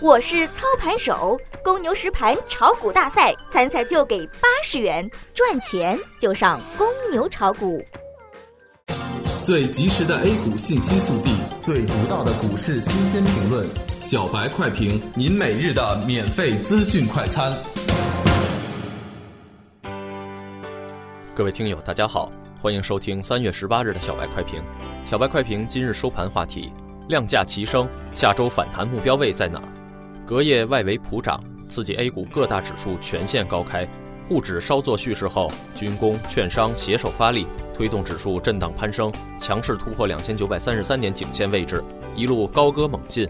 我是操盘手，公牛实盘炒股大赛参赛就给八十元，赚钱就上公牛炒股。最及时的 A 股信息速递，最独到的股市新鲜评论，小白快评，您每日的免费资讯快餐。各位听友，大家好，欢迎收听三月十八日的小白快评。小白快评今日收盘话题：量价齐升，下周反弹目标位在哪儿？隔夜外围普涨，刺激 A 股各大指数全线高开，沪指稍作蓄势后，军工、券商携手发力，推动指数震荡攀升，强势突破两千九百三十三点颈线位置，一路高歌猛进。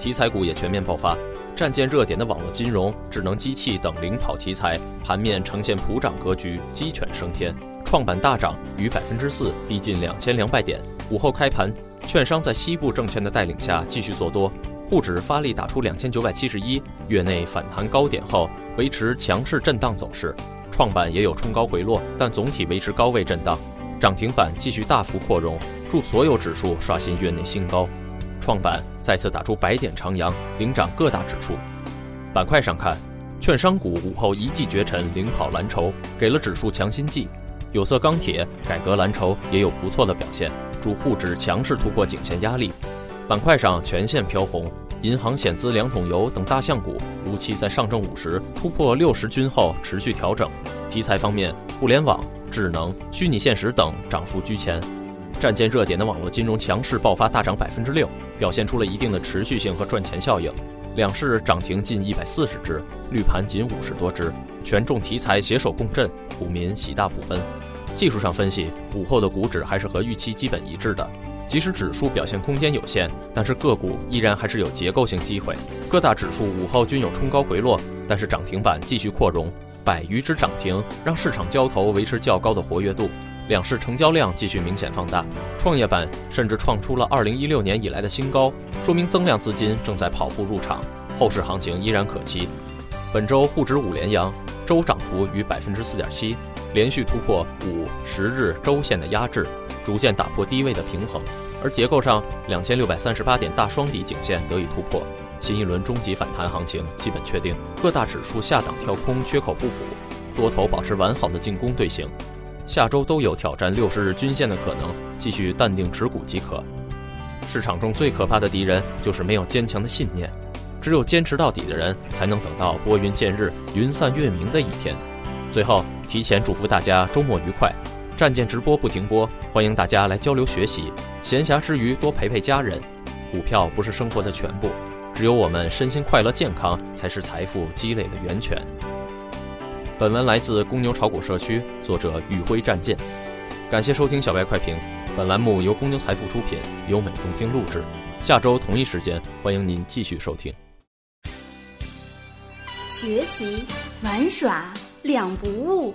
题材股也全面爆发，战舰热点的网络金融、智能机器等领跑题材，盘面呈现普涨格局，鸡犬升天。创板大涨逾百分之四，逼近两千两百点。午后开盘，券商在西部证券的带领下继续做多。沪指发力打出两千九百七十一，月内反弹高点后维持强势震荡走势，创板也有冲高回落，但总体维持高位震荡。涨停板继续大幅扩容，助所有指数刷新月内新高。创板再次打出百点长阳，领涨各大指数。板块上看，券商股午后一骑绝尘，领跑蓝筹，给了指数强心剂。有色钢铁、改革蓝筹也有不错的表现，助沪指强势突破颈线压力。板块上全线飘红，银行、险资、两桶油等大象股如期在上证五十突破六十均后持续调整。题材方面，互联网、智能、虚拟现实等涨幅居前。战舰热点的网络金融强势爆发，大涨百分之六，表现出了一定的持续性和赚钱效应。两市涨停近一百四十只，绿盘仅五十多只，权重题材携手共振，股民喜大普奔。技术上分析，午后的股指还是和预期基本一致的。即使指数表现空间有限，但是个股依然还是有结构性机会。各大指数午后均有冲高回落，但是涨停板继续扩容，百余只涨停让市场交投维持较高的活跃度，两市成交量继续明显放大，创业板甚至创出了二零一六年以来的新高，说明增量资金正在跑步入场，后市行情依然可期。本周沪指五连阳，周涨幅逾百分之四点七，连续突破五十日周线的压制。逐渐打破低位的平衡，而结构上两千六百三十八点大双底颈线得以突破，新一轮中级反弹行情基本确定。各大指数下档跳空缺口不补，多头保持完好的进攻队形，下周都有挑战六十日均线的可能，继续淡定持股即可。市场中最可怕的敌人就是没有坚强的信念，只有坚持到底的人才能等到拨云见日、云散月明的一天。最后，提前祝福大家周末愉快。战舰直播不停播，欢迎大家来交流学习。闲暇之余多陪陪家人。股票不是生活的全部，只有我们身心快乐健康，才是财富积累的源泉。本文来自公牛炒股社区，作者宇辉战舰。感谢收听小白快评，本栏目由公牛财富出品，优美动听录制。下周同一时间，欢迎您继续收听。学习玩耍两不误。